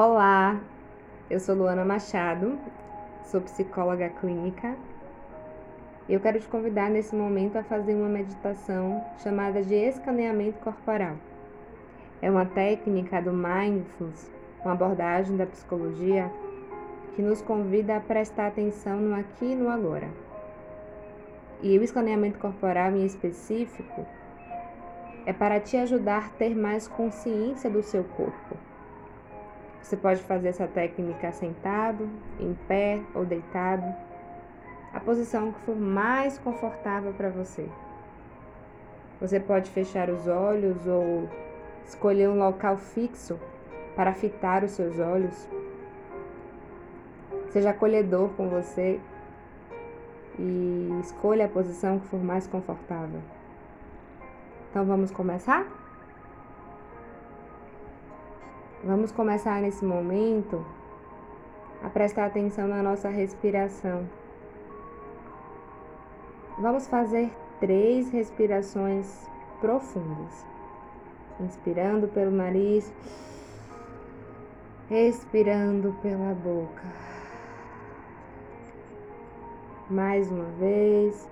Olá, eu sou Luana Machado, sou psicóloga clínica e eu quero te convidar nesse momento a fazer uma meditação chamada de escaneamento corporal. É uma técnica do Mindfulness, uma abordagem da psicologia que nos convida a prestar atenção no aqui e no agora. E o escaneamento corporal em específico é para te ajudar a ter mais consciência do seu corpo você pode fazer essa técnica sentado, em pé ou deitado, a posição que for mais confortável para você. Você pode fechar os olhos ou escolher um local fixo para fitar os seus olhos. Seja acolhedor com você e escolha a posição que for mais confortável. Então vamos começar? Vamos começar nesse momento a prestar atenção na nossa respiração. Vamos fazer três respirações profundas. Inspirando pelo nariz, expirando pela boca. Mais uma vez.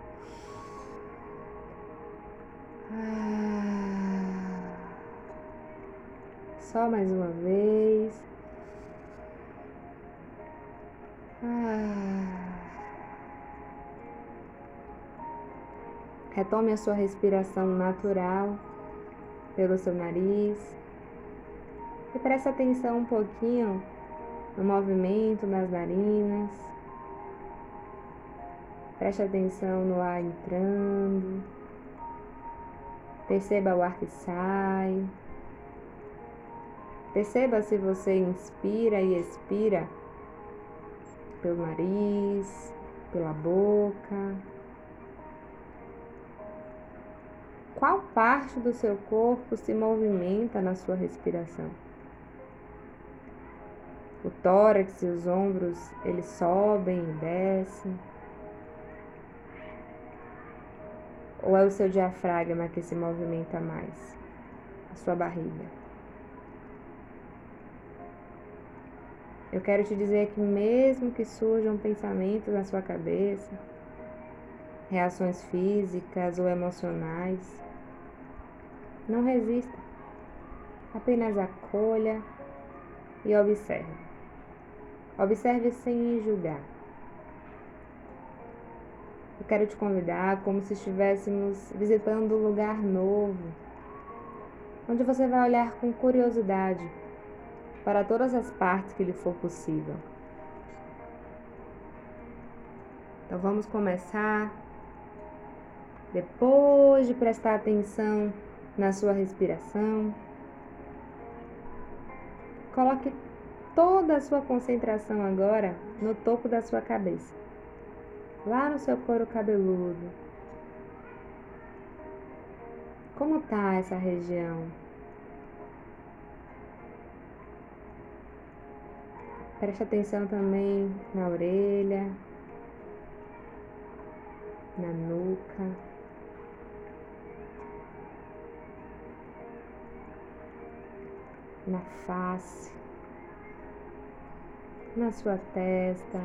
Ah. Só mais uma vez. Ah. Retome a sua respiração natural pelo seu nariz. E preste atenção um pouquinho no movimento das narinas. Preste atenção no ar entrando. Perceba o ar que sai. Perceba se você inspira e expira pelo nariz, pela boca. Qual parte do seu corpo se movimenta na sua respiração? O tórax e os ombros, eles sobem e descem? Ou é o seu diafragma que se movimenta mais? A sua barriga? Eu quero te dizer que, mesmo que surjam pensamentos na sua cabeça, reações físicas ou emocionais, não resista. Apenas acolha e observe. Observe sem julgar. Eu quero te convidar como se estivéssemos visitando um lugar novo, onde você vai olhar com curiosidade para todas as partes que lhe for possível. Então vamos começar. Depois de prestar atenção na sua respiração, coloque toda a sua concentração agora no topo da sua cabeça, lá no seu couro cabeludo. Como tá essa região? Preste atenção também na orelha, na nuca. Na face, na sua testa,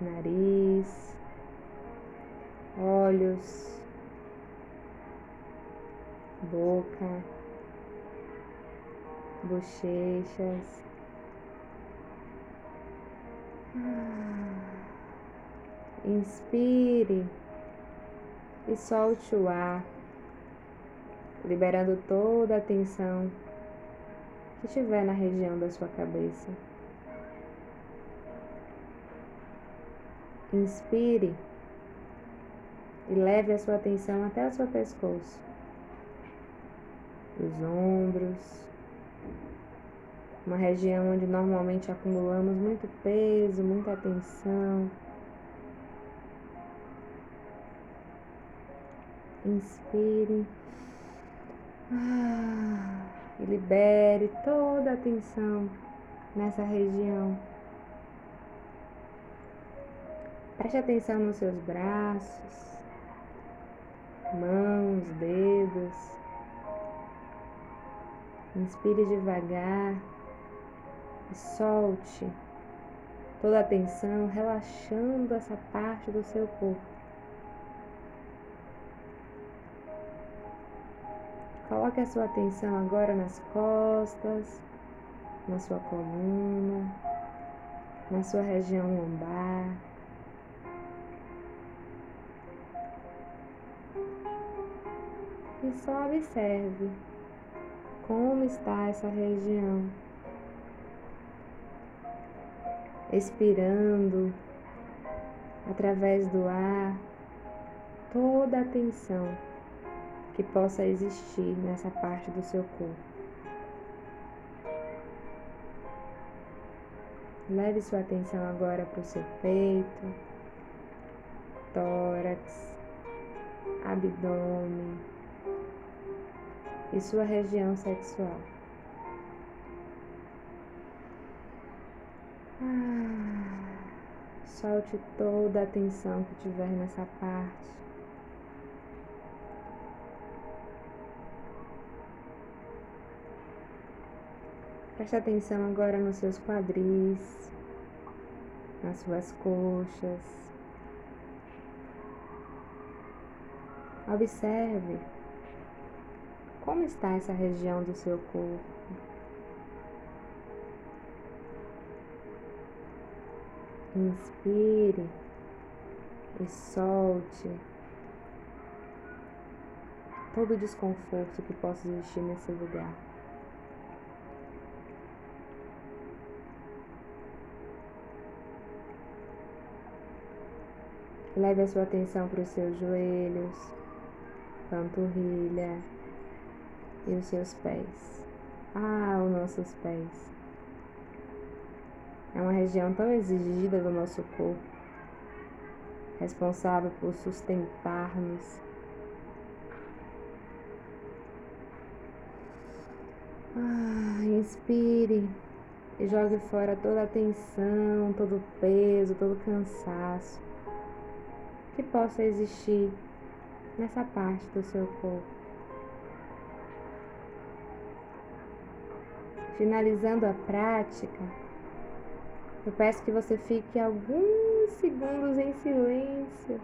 nariz, olhos, boca, bochechas. Inspire e solte o ar, liberando toda a tensão que estiver na região da sua cabeça. Inspire e leve a sua atenção até o seu pescoço, os ombros, uma região onde normalmente acumulamos muito peso, muita tensão. Inspire ah, e libere toda a tensão nessa região. Preste atenção nos seus braços, mãos, dedos. Inspire devagar E solte toda a tensão, relaxando essa parte do seu corpo. Coloque a sua atenção agora nas costas, na sua coluna, na sua região lombar. E só observe como está essa região. Expirando através do ar toda a tensão que possa existir nessa parte do seu corpo. Leve sua atenção agora para o seu peito, tórax, abdômen e sua região sexual. Solte toda a tensão que tiver nessa parte. Preste atenção agora nos seus quadris, nas suas coxas. Observe como está essa região do seu corpo. Inspire e solte todo o desconforto que possa existir nesse lugar. Leve a sua atenção para os seus joelhos, panturrilha e os seus pés. Ah, os nossos pés. É uma região tão exigida do nosso corpo, responsável por sustentar-nos. Ah, inspire e jogue fora toda a tensão, todo o peso, todo o cansaço que possa existir nessa parte do seu corpo. Finalizando a prática, eu peço que você fique alguns segundos em silêncio,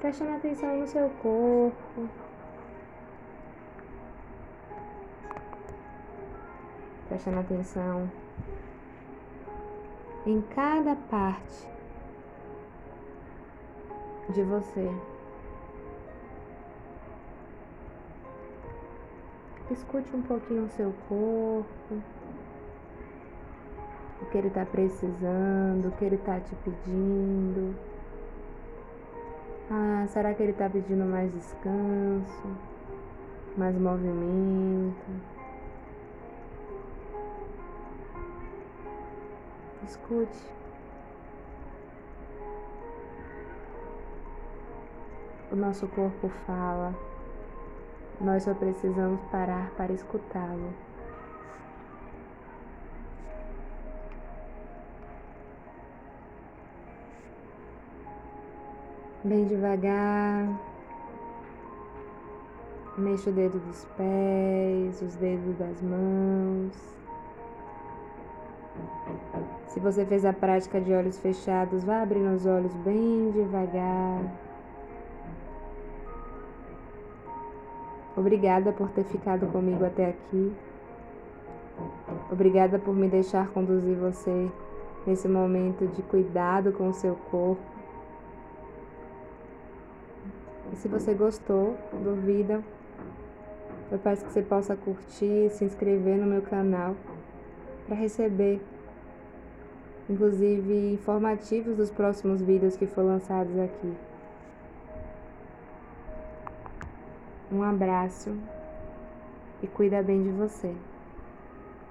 prestando atenção no seu corpo. Prestando atenção em cada parte de você. Escute um pouquinho o seu corpo, o que ele está precisando, o que ele está te pedindo. Ah, será que ele está pedindo mais descanso, mais movimento? Escute. o nosso corpo fala, nós só precisamos parar para escutá-lo. Bem devagar, mexa o dedo dos pés, os dedos das mãos. Se você fez a prática de olhos fechados, vá abrindo os olhos bem devagar. Obrigada por ter ficado comigo até aqui. Obrigada por me deixar conduzir você nesse momento de cuidado com o seu corpo. E se você gostou do vídeo, eu peço que você possa curtir, se inscrever no meu canal para receber, inclusive, informativos dos próximos vídeos que foram lançados aqui. Um abraço e cuida bem de você.